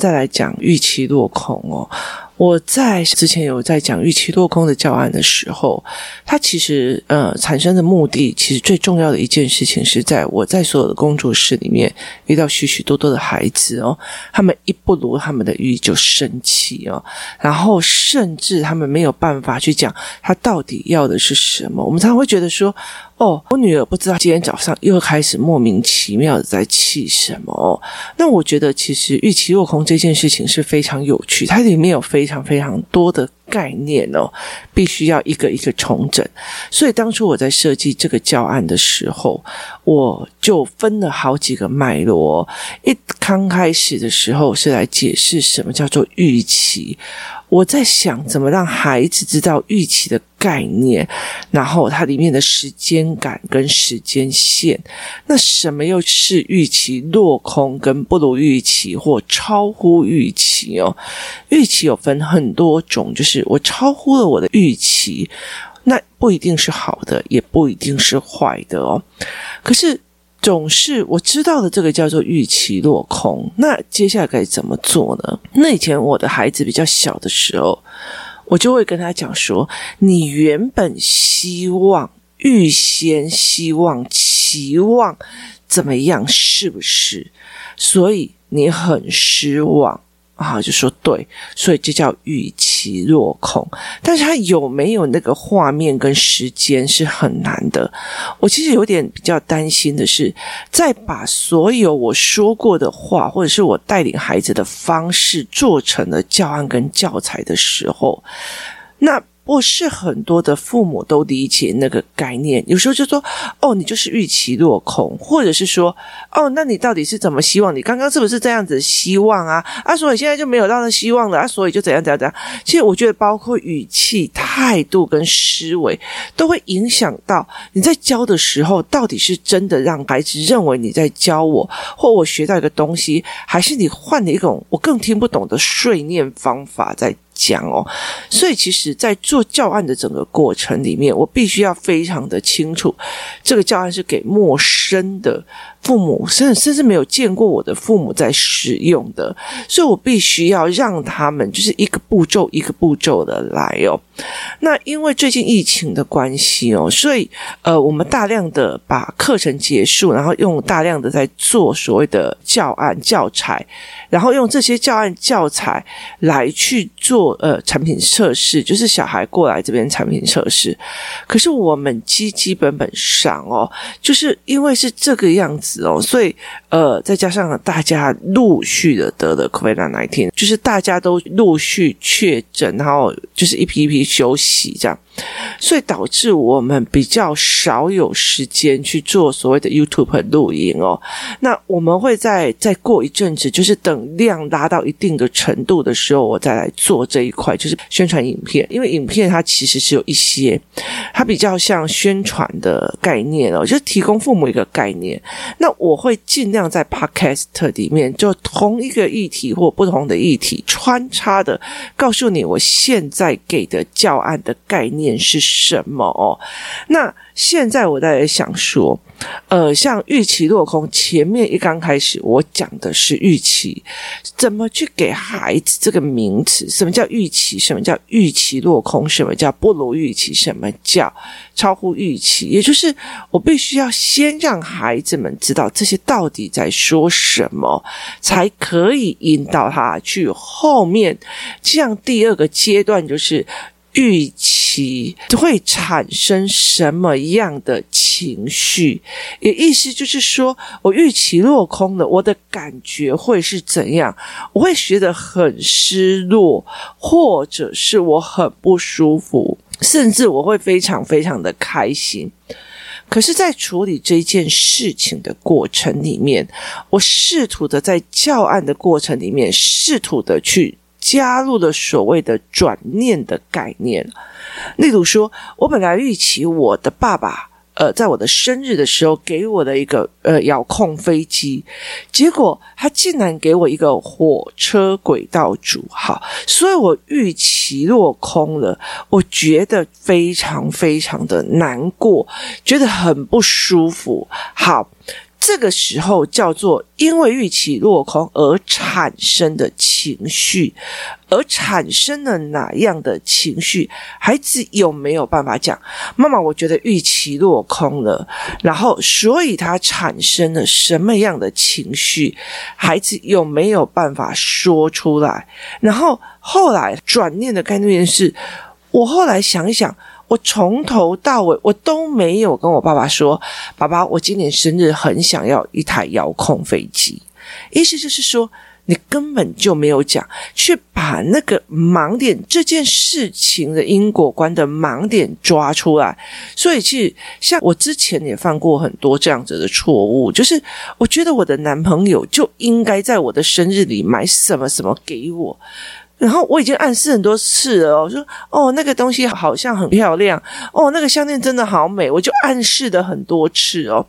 再来讲预期落空哦。我在之前有在讲预期落空的教案的时候，它其实呃产生的目的，其实最重要的一件事情是在我在所有的工作室里面遇到许许多多的孩子哦，他们一不如他们的意就生气哦，然后甚至他们没有办法去讲他到底要的是什么。我们常常会觉得说，哦，我女儿不知道今天早上又开始莫名其妙的在气什么。那我觉得其实预期落空这件事情是非常有趣，它里面有非常非常多的概念哦，必须要一个一个重整。所以当初我在设计这个教案的时候，我就分了好几个脉络。一刚开始的时候是来解释什么叫做预期。我在想怎么让孩子知道预期的概念，然后它里面的时间感跟时间线。那什么又是预期落空跟不如预期或超乎预期哦？预期有分很多种，就是我超乎了我的预期，那不一定是好的，也不一定是坏的哦。可是。总是我知道的这个叫做预期落空，那接下来该怎么做呢？那以前我的孩子比较小的时候，我就会跟他讲说：你原本希望、预先希望、期望怎么样，是不是？所以你很失望。啊，就说对，所以这叫预期落空。但是他有没有那个画面跟时间是很难的。我其实有点比较担心的是，在把所有我说过的话，或者是我带领孩子的方式做成了教案跟教材的时候，那。我是很多的父母都理解那个概念，有时候就说：“哦，你就是预期落空，或者是说，哦，那你到底是怎么希望？你刚刚是不是这样子希望啊？啊，所以现在就没有到那希望了啊，所以就怎样怎样怎样。其实我觉得，包括语气、态度跟思维，都会影响到你在教的时候，到底是真的让孩子认为你在教我，或我学到一个东西，还是你换了一种我更听不懂的碎念方法在。”讲哦，所以其实，在做教案的整个过程里面，我必须要非常的清楚，这个教案是给陌生的。父母甚甚至没有见过我的父母在使用的，所以我必须要让他们就是一个步骤一个步骤的来哦。那因为最近疫情的关系哦，所以呃，我们大量的把课程结束，然后用大量的在做所谓的教案教材，然后用这些教案教材来去做呃产品测试，就是小孩过来这边产品测试。可是我们基基本本上哦，就是因为是这个样子。哦，所以呃，再加上大家陆续的得了 COVID-19，就是大家都陆续确诊，然后就是一批一批休息这样。所以导致我们比较少有时间去做所谓的 YouTube 录音哦。那我们会在再过一阵子，就是等量达到一定的程度的时候，我再来做这这一块，就是宣传影片。因为影片它其实是有一些，它比较像宣传的概念哦，就是提供父母一个概念。那我会尽量在 Podcast 里面，就同一个议题或不同的议题穿插的告诉你，我现在给的教案的概念。是什么哦？那现在我在想说，呃，像预期落空，前面一刚开始我讲的是预期，怎么去给孩子这个名词？什么叫预期？什么叫预期落空？什么叫不如预期？什么叫超乎预期？也就是我必须要先让孩子们知道这些到底在说什么，才可以引导他去后面。这样第二个阶段就是。预期会产生什么样的情绪？也意思就是说，我预期落空了，我的感觉会是怎样？我会觉得很失落，或者是我很不舒服，甚至我会非常非常的开心。可是，在处理这件事情的过程里面，我试图的在教案的过程里面，试图的去加入了所谓的转念的概念。例如说，我本来预期我的爸爸。呃，在我的生日的时候，给我的一个呃遥控飞机，结果他竟然给我一个火车轨道组，好，所以我预期落空了，我觉得非常非常的难过，觉得很不舒服，好。这个时候叫做因为预期落空而产生的情绪，而产生了哪样的情绪？孩子有没有办法讲？妈妈，我觉得预期落空了，然后所以他产生了什么样的情绪？孩子有没有办法说出来？然后后来转念的概念是，我后来想一想。我从头到尾，我都没有跟我爸爸说：“爸爸，我今年生日很想要一台遥控飞机。”意思就是说，你根本就没有讲，去把那个盲点，这件事情的因果观的盲点抓出来。所以，其实像我之前也犯过很多这样子的错误，就是我觉得我的男朋友就应该在我的生日里买什么什么给我。然后我已经暗示很多次了，我说哦，那个东西好像很漂亮，哦，那个项链真的好美，我就暗示了很多次哦。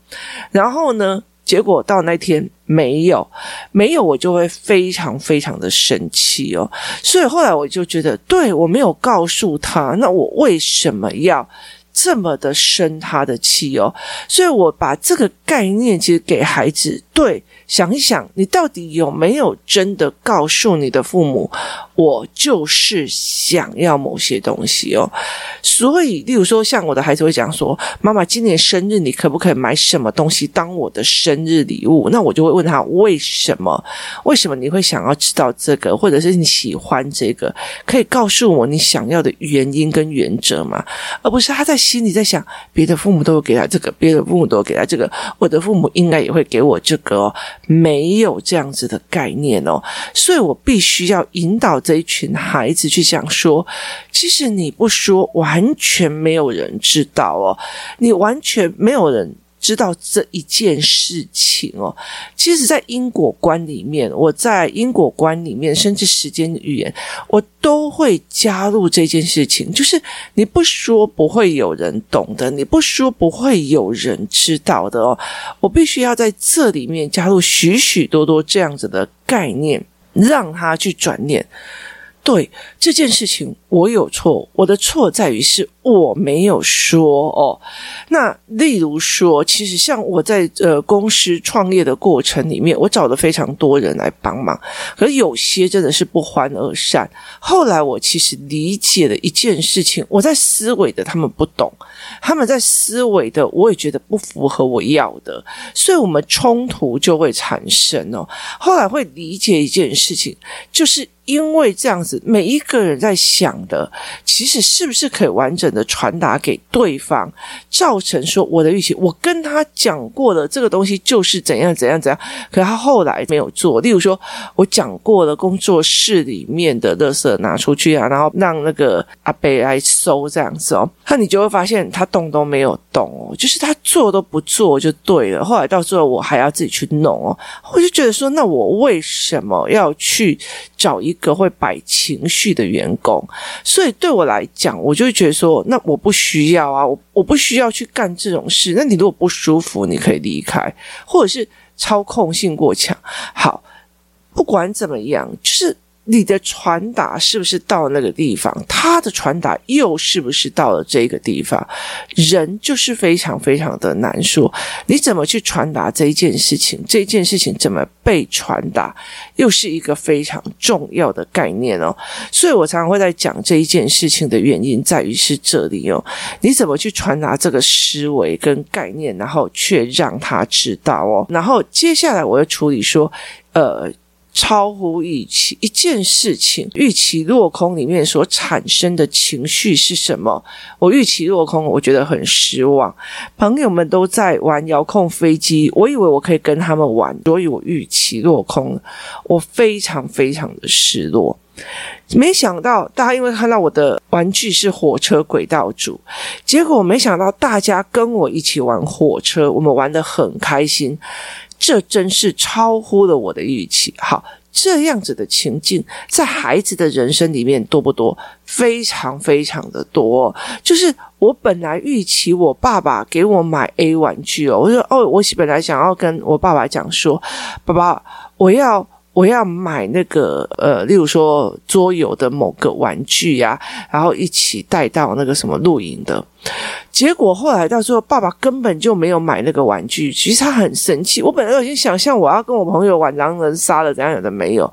然后呢，结果到那天没有，没有，我就会非常非常的生气哦。所以后来我就觉得，对，我没有告诉他，那我为什么要这么的生他的气哦？所以我把这个概念其实给孩子，对。想一想，你到底有没有真的告诉你的父母，我就是想要某些东西哦？所以，例如说，像我的孩子会讲说：“妈妈，今年生日你可不可以买什么东西当我的生日礼物？”那我就会问他为什么？为什么你会想要知道这个，或者是你喜欢这个？可以告诉我你想要的原因跟原则吗？而不是他在心里在想，别的父母都会给他这个，别的父母都会给他这个，我的父母应该也会给我这个哦。没有这样子的概念哦，所以我必须要引导这一群孩子去讲说，其实你不说，完全没有人知道哦，你完全没有人。知道这一件事情哦，其实，在因果观里面，我在因果观里面，甚至时间语言，我都会加入这件事情。就是你不说，不会有人懂的；你不说，不会有人知道的哦。我必须要在这里面加入许许多多这样子的概念，让他去转念。对这件事情，我有错。我的错在于是我没有说哦。那例如说，其实像我在呃公司创业的过程里面，我找了非常多人来帮忙，可是有些真的是不欢而散。后来我其实理解了一件事情，我在思维的他们不懂，他们在思维的我也觉得不符合我要的，所以我们冲突就会产生哦。后来会理解一件事情，就是。因为这样子，每一个人在想的，其实是不是可以完整的传达给对方，造成说我的预期，我跟他讲过了，这个东西就是怎样怎样怎样，可他后来没有做。例如说，我讲过了，工作室里面的垃圾拿出去啊，然后让那个阿贝来收这样子哦，那你就会发现他动都没有懂哦，就是他做都不做就对了。后来到最后，我还要自己去弄哦，我就觉得说，那我为什么要去找一个会摆情绪的员工，所以对我来讲，我就觉得说，那我不需要啊，我我不需要去干这种事。那你如果不舒服，你可以离开，或者是操控性过强。好，不管怎么样，就是。你的传达是不是到那个地方？他的传达又是不是到了这个地方？人就是非常非常的难说。你怎么去传达这一件事情？这件事情怎么被传达，又是一个非常重要的概念哦。所以我常常会在讲这一件事情的原因在于是这里哦。你怎么去传达这个思维跟概念，然后却让他知道哦。然后接下来我要处理说，呃。超乎预期。一件事情预期落空里面所产生的情绪是什么？我预期落空，我觉得很失望。朋友们都在玩遥控飞机，我以为我可以跟他们玩，所以我预期落空，我非常非常的失落。没想到大家因为看到我的玩具是火车轨道组，结果没想到大家跟我一起玩火车，我们玩得很开心，这真是超乎了我的预期。好，这样子的情境在孩子的人生里面多不多？非常非常的多。就是我本来预期我爸爸给我买 A 玩具哦，我说哦，我本来想要跟我爸爸讲说，爸爸，我要。我要买那个呃，例如说桌游的某个玩具呀、然后一起带到那个什么露营的。结果后来到时候，爸爸根本就没有买那个玩具，其实他很生气。我本来已经想象我要跟我朋友玩狼人杀了，怎样有的没有。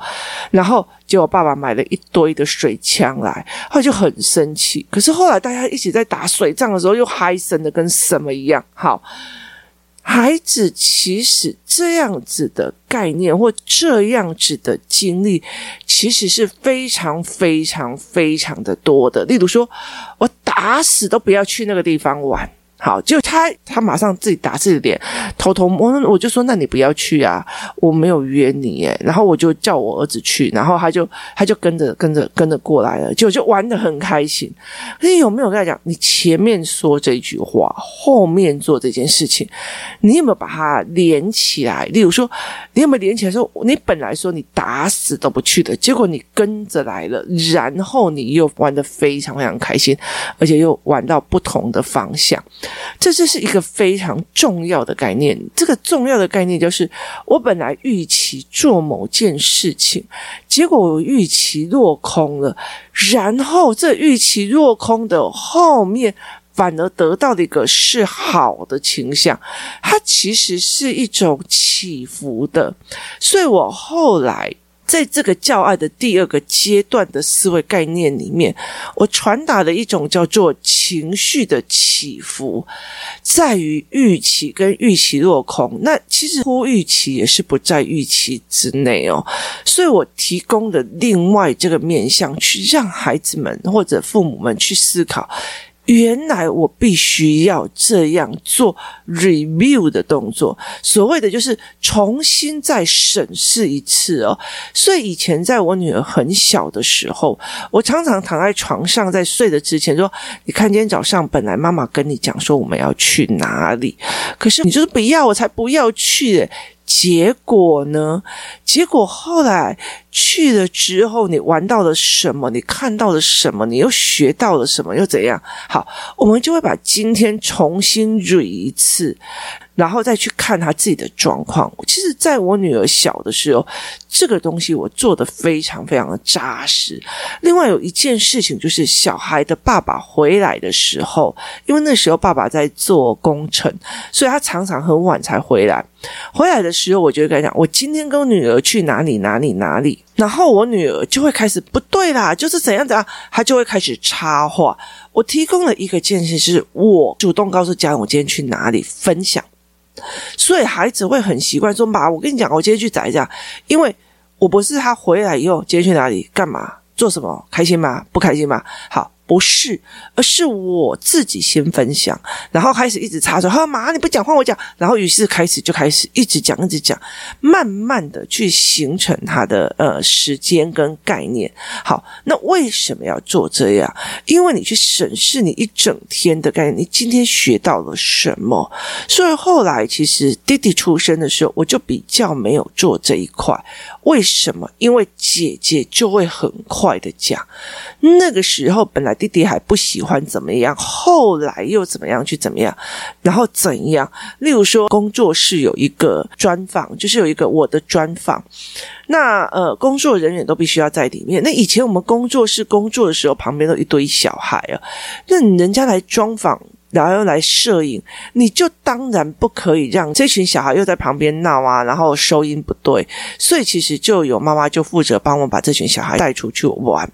然后结果爸爸买了一堆的水枪来，他就很生气。可是后来大家一起在打水仗的时候，又嗨森的跟什么一样。好。孩子其实这样子的概念或这样子的经历，其实是非常非常非常的多的。例如说，我打死都不要去那个地方玩。好，就他，他马上自己打自己脸，偷偷摸，我就说，那你不要去啊，我没有约你耶。然后我就叫我儿子去，然后他就他就跟着跟着跟着过来了，就就玩得很开心。你有没有跟他讲，你前面说这句话，后面做这件事情，你有没有把它连起来？例如说，你有没有连起来说，你本来说你打死都不去的，结果你跟着来了，然后你又玩得非常非常开心，而且又玩到不同的方向。这就是一个非常重要的概念。这个重要的概念就是，我本来预期做某件事情，结果我预期落空了，然后这预期落空的后面，反而得到的一个是好的倾向。它其实是一种起伏的，所以我后来。在这个教案的第二个阶段的思维概念里面，我传达了一种叫做情绪的起伏，在于预期跟预期落空。那其实乎预期也是不在预期之内哦，所以我提供的另外这个面向，去让孩子们或者父母们去思考。原来我必须要这样做 review 的动作，所谓的就是重新再审视一次哦。所以以前在我女儿很小的时候，我常常躺在床上在睡的之前说：“你看，今天早上本来妈妈跟你讲说我们要去哪里，可是你就是不要，我才不要去。”结果呢？结果后来去了之后，你玩到了什么？你看到了什么？你又学到了什么？又怎样？好，我们就会把今天重新捋一次。然后再去看他自己的状况。其实，在我女儿小的时候，这个东西我做得非常非常的扎实。另外有一件事情，就是小孩的爸爸回来的时候，因为那时候爸爸在做工程，所以他常常很晚才回来。回来的时候，我就会跟他讲：“我今天跟女儿去哪里哪里哪里。”然后我女儿就会开始不对啦，就是怎样怎样，她就会开始插话。我提供了一个建议，是我主动告诉家人我今天去哪里分享。所以孩子会很习惯说：“妈，我跟你讲，我今天去宅一下，因为我不是他回来以后，今天去哪里干嘛做什么，开心吗？不开心吗？好。”不是，而是我自己先分享，然后开始一直插手。他说：“妈，你不讲话，我讲。”然后于是开始就开始一直讲，一直讲，慢慢的去形成他的呃时间跟概念。好，那为什么要做这样？因为你去审视你一整天的概念，你今天学到了什么？所以后来其实弟弟出生的时候，我就比较没有做这一块。为什么？因为姐姐就会很快的讲，那个时候本来。弟弟还不喜欢怎么样，后来又怎么样去怎么样，然后怎样？例如说，工作室有一个专访，就是有一个我的专访，那呃，工作人员都必须要在里面。那以前我们工作室工作的时候，旁边都一堆小孩啊，那人家来专访。然后又来摄影，你就当然不可以让这群小孩又在旁边闹啊，然后收音不对，所以其实就有妈妈就负责帮我把这群小孩带出去玩。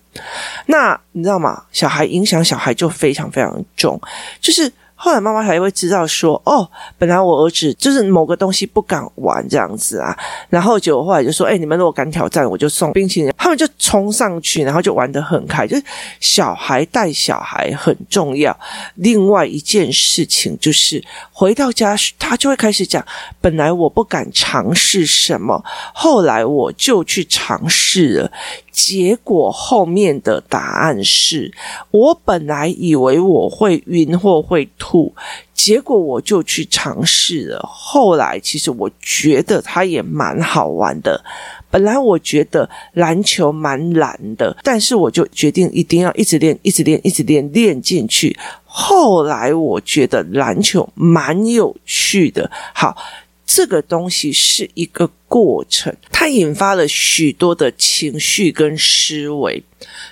那你知道吗？小孩影响小孩就非常非常重，就是。后来妈妈才会知道说，哦，本来我儿子就是某个东西不敢玩这样子啊，然后结果后来就说，哎，你们如果敢挑战，我就送冰淇淋。他们就冲上去，然后就玩得很开。就是小孩带小孩很重要。另外一件事情就是回到家，他就会开始讲，本来我不敢尝试什么，后来我就去尝试了。结果后面的答案是我本来以为我会晕或会吐，结果我就去尝试了。后来其实我觉得它也蛮好玩的。本来我觉得篮球蛮难的，但是我就决定一定要一直练，一直练，一直练，练进去。后来我觉得篮球蛮有趣的。好。这个东西是一个过程，它引发了许多的情绪跟思维，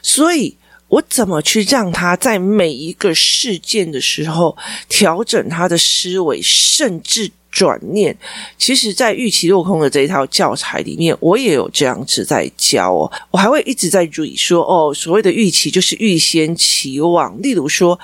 所以我怎么去让他在每一个事件的时候调整他的思维，甚至转念？其实，在预期落空的这一套教材里面，我也有这样子在教哦。我还会一直在注意说，哦，所谓的预期就是预先期望，例如说。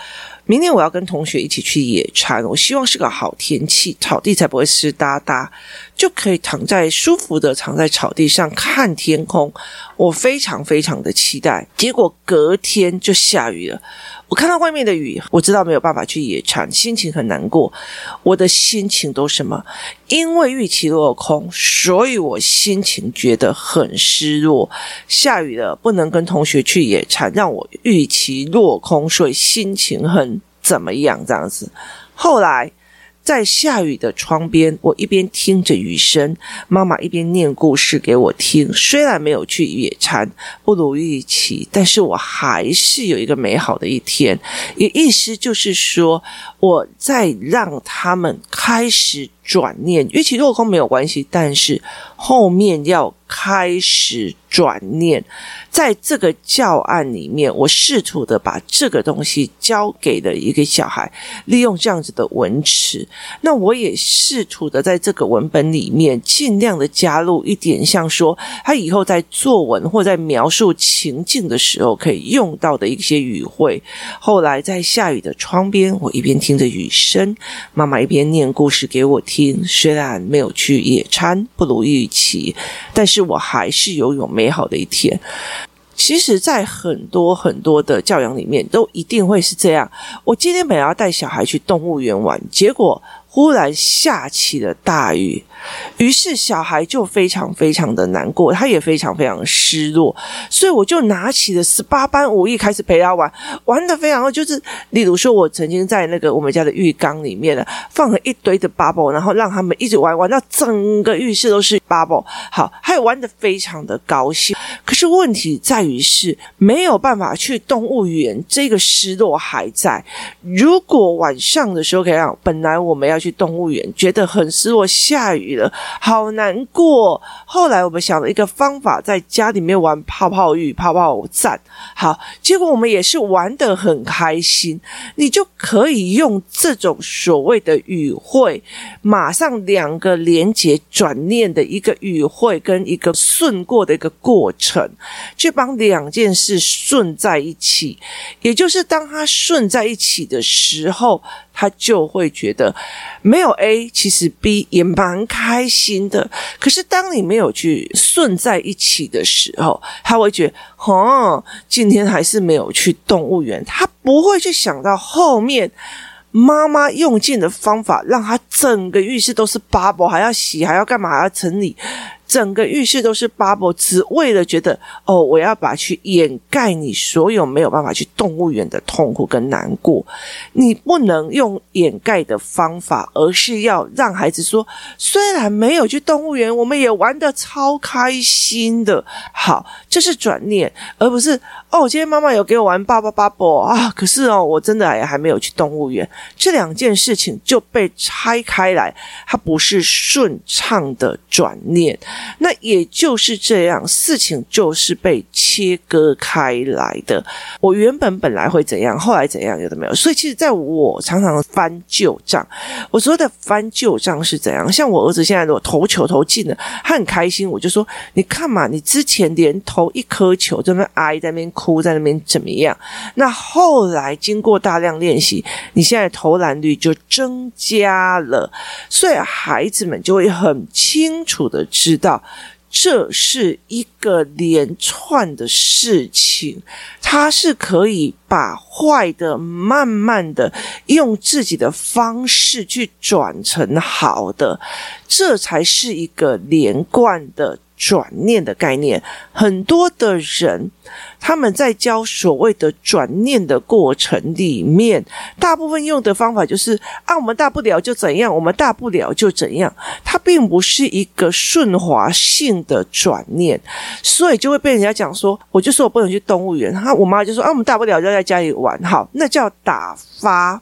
明天我要跟同学一起去野餐，我希望是个好天气，草地才不会湿哒哒，就可以躺在舒服的躺在草地上看天空。我非常非常的期待，结果隔天就下雨了。我看到外面的雨，我知道没有办法去野餐，心情很难过。我的心情都什么？因为预期落空，所以我心情觉得很失落。下雨了，不能跟同学去野餐，让我预期落空，所以心情很怎么样？这样子，后来。在下雨的窗边，我一边听着雨声，妈妈一边念故事给我听。虽然没有去野餐，不如预期，但是我还是有一个美好的一天。也意思就是说，我在让他们开始转念，预期落空没有关系，但是后面要开始转念。在这个教案里面，我试图的把这个东西交给了一个小孩，利用这样子的文词。那我也试图的在这个文本里面尽量的加入一点，像说他以后在作文或在描述情境的时候可以用到的一些语汇。后来在下雨的窗边，我一边听着雨声，妈妈一边念故事给我听。虽然没有去野餐，不如预期，但是我还是拥有美好的一天。其实，在很多很多的教养里面，都一定会是这样。我今天本来要带小孩去动物园玩，结果忽然下起了大雨。于是小孩就非常非常的难过，他也非常非常失落，所以我就拿起了十八般武艺开始陪他玩，玩的非常好。就是例如说，我曾经在那个我们家的浴缸里面呢，放了一堆的 bubble，然后让他们一直玩，玩到整个浴室都是 bubble。好，还有玩的非常的高兴。可是问题在于是没有办法去动物园，这个失落还在。如果晚上的时候可以让，本来我们要去动物园，觉得很失落，下雨。好难过。后来我们想了一个方法，在家里面玩泡泡浴、泡泡战。好，结果我们也是玩得很开心。你就可以用这种所谓的语汇，马上两个连接转念的一个语汇，跟一个顺过的一个过程，去帮两件事顺在一起。也就是当它顺在一起的时候。他就会觉得没有 A，其实 B 也蛮开心的。可是当你没有去顺在一起的时候，他会觉得，哦，今天还是没有去动物园。他不会去想到后面妈妈用尽的方法，让他整个浴室都是 bubble，还要洗，还要干嘛，还要整理。整个浴室都是 bubble，只为了觉得哦，我要把去掩盖你所有没有办法去动物园的痛苦跟难过。你不能用掩盖的方法，而是要让孩子说，虽然没有去动物园，我们也玩得超开心的。好，这是转念，而不是哦，今天妈妈有给我玩 bubble bubble 啊，可是哦，我真的也还没有去动物园。这两件事情就被拆开来，它不是顺畅的转念。那也就是这样，事情就是被切割开来的。我原本本来会怎样，后来怎样，有的没有。所以其实，在我常常翻旧账，我说的翻旧账是怎样？像我儿子现在如果投球投进了，他很开心，我就说：你看嘛，你之前连投一颗球在那边哀，在那边哭，在那边怎么样？那后来经过大量练习，你现在投篮率就增加了，所以孩子们就会很清楚的知道。这是一个连串的事情，他是可以把坏的慢慢的用自己的方式去转成好的，这才是一个连贯的。转念的概念，很多的人他们在教所谓的转念的过程里面，大部分用的方法就是啊，我们大不了就怎样，我们大不了就怎样，它并不是一个顺滑性的转念，所以就会被人家讲说，我就说我不能去动物园，哈，我妈就说啊，我们大不了就在家里玩，好，那叫打发。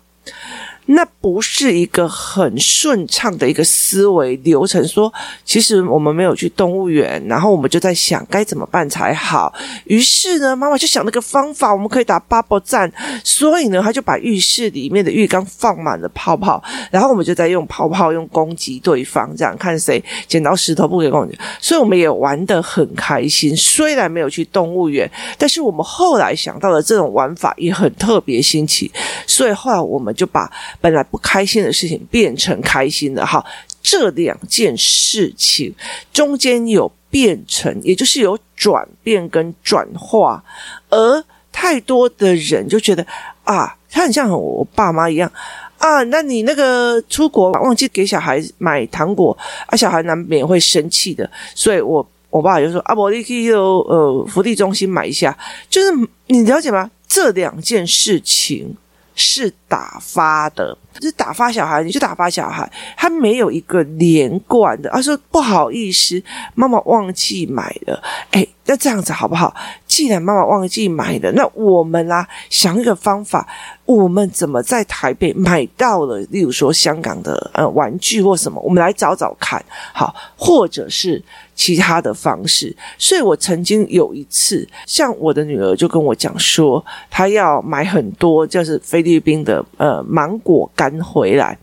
那不是一个很顺畅的一个思维流程。说，其实我们没有去动物园，然后我们就在想该怎么办才好。于是呢，妈妈就想了个方法，我们可以打 bubble 战。所以呢，他就把浴室里面的浴缸放满了泡泡，然后我们就在用泡泡用攻击对方，这样看谁剪刀石头布给攻击。所以我们也玩得很开心。虽然没有去动物园，但是我们后来想到的这种玩法也很特别新奇。所以后来我们就把。本来不开心的事情变成开心的，哈，这两件事情中间有变成，也就是有转变跟转化，而太多的人就觉得啊，他很像我爸妈一样啊，那你那个出国忘记给小孩买糖果啊，小孩难免会生气的，所以我我爸就说啊，我你去呃福利中心买一下，就是你了解吗？这两件事情。是打发的，就是打发小孩，你就打发小孩，他没有一个连贯的。他说不好意思，妈妈忘记买了。诶，那这样子好不好？既然妈妈忘记买了，那我们啦，想一个方法，我们怎么在台北买到了？例如说香港的呃玩具或什么，我们来找找看，好，或者是。其他的方式，所以我曾经有一次，像我的女儿就跟我讲说，她要买很多就是菲律宾的呃芒果干回来，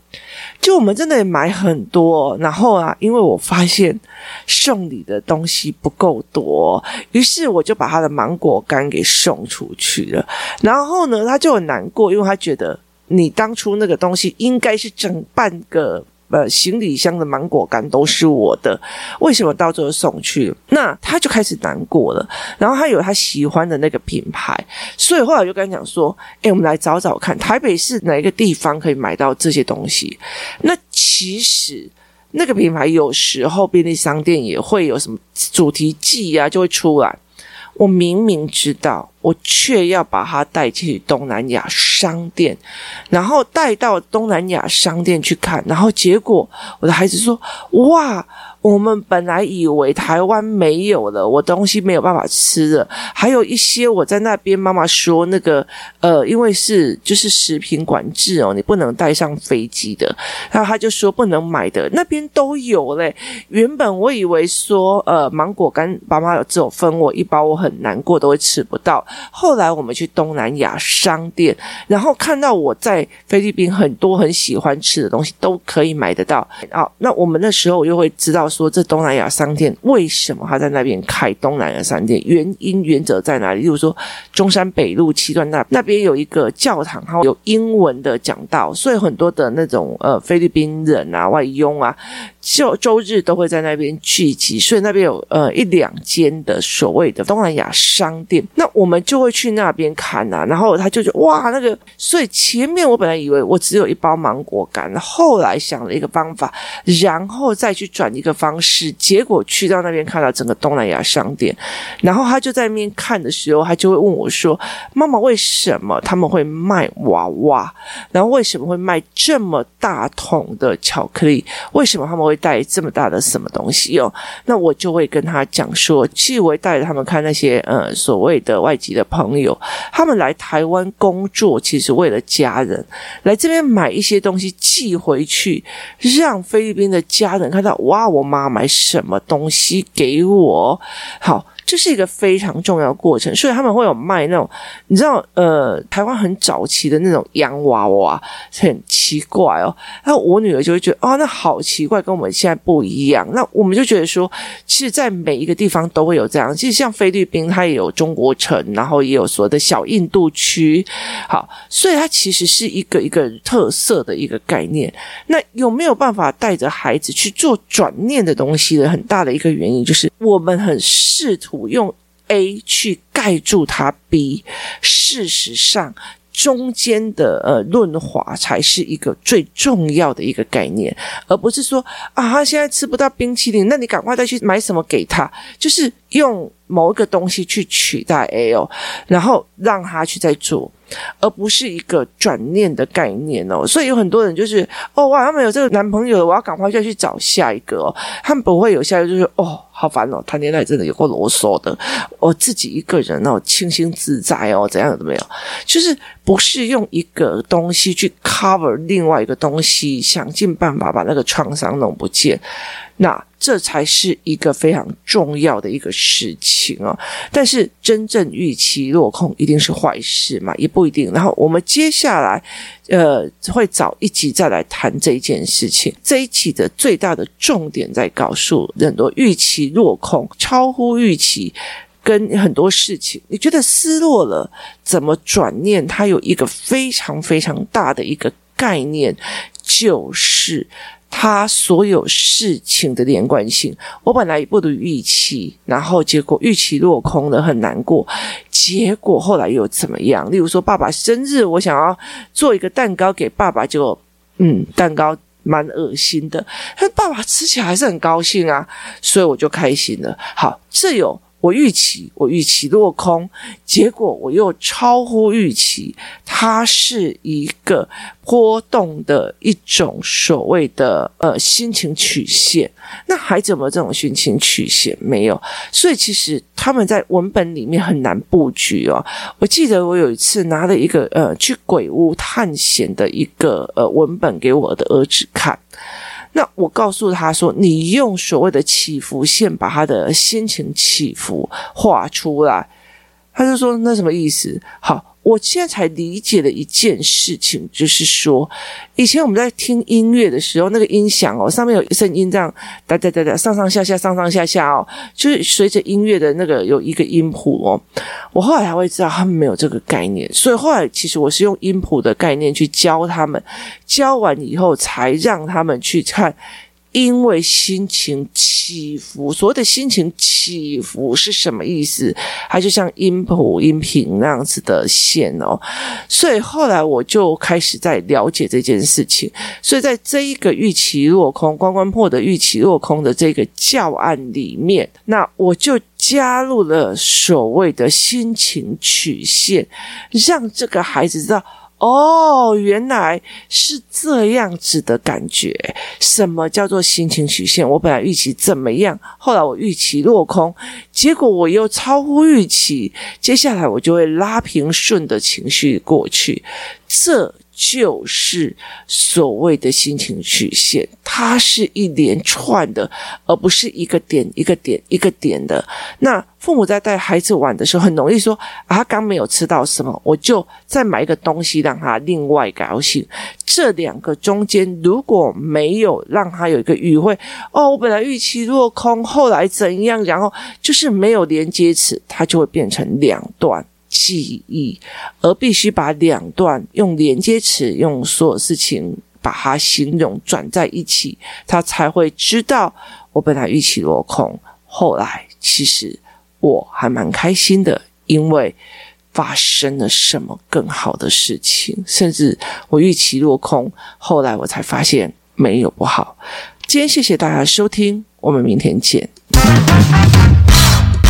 就我们真的也买很多，然后啊，因为我发现送礼的东西不够多，于是我就把他的芒果干给送出去了，然后呢，他就很难过，因为他觉得你当初那个东西应该是整半个。呃，行李箱的芒果干都是我的，为什么到最后送去？那他就开始难过了。然后他有他喜欢的那个品牌，所以后来我就跟他讲说：“诶，我们来找找看，台北市哪一个地方可以买到这些东西？”那其实那个品牌有时候便利商店也会有什么主题季啊，就会出来。我明明知道，我却要把他带去东南亚商店，然后带到东南亚商店去看，然后结果我的孩子说：“哇！”我们本来以为台湾没有了，我东西没有办法吃了，还有一些我在那边妈妈说那个呃，因为是就是食品管制哦，你不能带上飞机的，然后他就说不能买的，那边都有嘞。原本我以为说呃芒果干爸妈有只有分我一包，我很难过都会吃不到。后来我们去东南亚商店，然后看到我在菲律宾很多很喜欢吃的东西都可以买得到。哦，那我们那时候我就会知道。说这东南亚商店为什么他在那边开东南亚商店？原因原则在哪里？例如说中山北路七段那那边有一个教堂，它有英文的讲道，所以很多的那种呃菲律宾人啊、外佣啊。就周日都会在那边聚集，所以那边有呃一两间的所谓的东南亚商店，那我们就会去那边看呐、啊。然后他就觉哇，那个，所以前面我本来以为我只有一包芒果干，后来想了一个方法，然后再去转一个方式，结果去到那边看到整个东南亚商店，然后他就在那边看的时候，他就会问我说：“妈妈，为什么他们会卖娃娃？然后为什么会卖这么大桶的巧克力？为什么他们会？”带这么大的什么东西哦。那我就会跟他讲说，纪委带着他们看那些呃所谓的外籍的朋友，他们来台湾工作，其实为了家人来这边买一些东西寄回去，让菲律宾的家人看到哇，我妈买什么东西给我，好。这是一个非常重要的过程，所以他们会有卖那种，你知道，呃，台湾很早期的那种洋娃娃，很奇怪哦。那我女儿就会觉得，哦，那好奇怪，跟我们现在不一样。那我们就觉得说，其实，在每一个地方都会有这样。其实像菲律宾，它也有中国城，然后也有所谓的小印度区。好，所以它其实是一个一个特色的一个概念。那有没有办法带着孩子去做转念的东西的？很大的一个原因就是，我们很试图。用 A 去盖住它 B，事实上，中间的呃润滑才是一个最重要的一个概念，而不是说啊，他现在吃不到冰淇淋，那你赶快再去买什么给他，就是用某一个东西去取代 A 哦，然后让他去再做。而不是一个转念的概念哦，所以有很多人就是哦哇，他们有这个男朋友，我要赶快再去找下一个哦。他们不会有下一个，就是哦，好烦哦，谈恋爱真的有够啰嗦的。我自己一个人哦，清新自在哦，怎样都没有，就是不是用一个东西去 cover 另外一个东西，想尽办法把那个创伤弄不见。那这才是一个非常重要的一个事情哦。但是真正预期落空一定是坏事嘛？也不一定。然后我们接下来呃会找一集再来谈这一件事情。这一期的最大的重点在告诉很多预期落空、超乎预期跟很多事情，你觉得失落了怎么转念？它有一个非常非常大的一个概念，就是。他所有事情的连贯性，我本来不如预期，然后结果预期落空了，很难过。结果后来又怎么样？例如说，爸爸生日，我想要做一个蛋糕给爸爸，结果嗯，蛋糕蛮恶心的，但爸爸吃起来还是很高兴啊，所以我就开心了。好，这有。我预期，我预期落空，结果我又超乎预期。它是一个波动的一种所谓的呃心情曲线。那孩子有没有这种心情曲线？没有，所以其实他们在文本里面很难布局哦。我记得我有一次拿了一个呃去鬼屋探险的一个呃文本给我的儿子看。那我告诉他说：“你用所谓的起伏线把他的心情起伏画出来。”他就说：“那什么意思？”好。我现在才理解了一件事情，就是说，以前我们在听音乐的时候，那个音响哦，上面有声音这样哒哒哒哒上上下下上上下下哦，就是随着音乐的那个有一个音谱哦。我后来才会知道他们没有这个概念，所以后来其实我是用音谱的概念去教他们，教完以后才让他们去看。因为心情起伏，所谓的心情起伏是什么意思？它就像音谱、音频那样子的线哦。所以后来我就开始在了解这件事情。所以在这一个预期落空、关关破的预期落空的这个教案里面，那我就加入了所谓的心情曲线，让这个孩子知道。哦，原来是这样子的感觉。什么叫做心情曲线？我本来预期怎么样，后来我预期落空，结果我又超乎预期，接下来我就会拉平顺的情绪过去。这。就是所谓的心情曲线，它是一连串的，而不是一个点一个点一个点的。那父母在带孩子玩的时候，很容易说啊，刚没有吃到什么，我就再买一个东西让他另外高兴。这两个中间如果没有让他有一个语汇，哦，我本来预期落空，后来怎样，然后就是没有连接词，它就会变成两段。记忆，而必须把两段用连接词，用所有事情把它形容转在一起，他才会知道我本来预期落空，后来其实我还蛮开心的，因为发生了什么更好的事情，甚至我预期落空，后来我才发现没有不好。今天谢谢大家收听，我们明天见。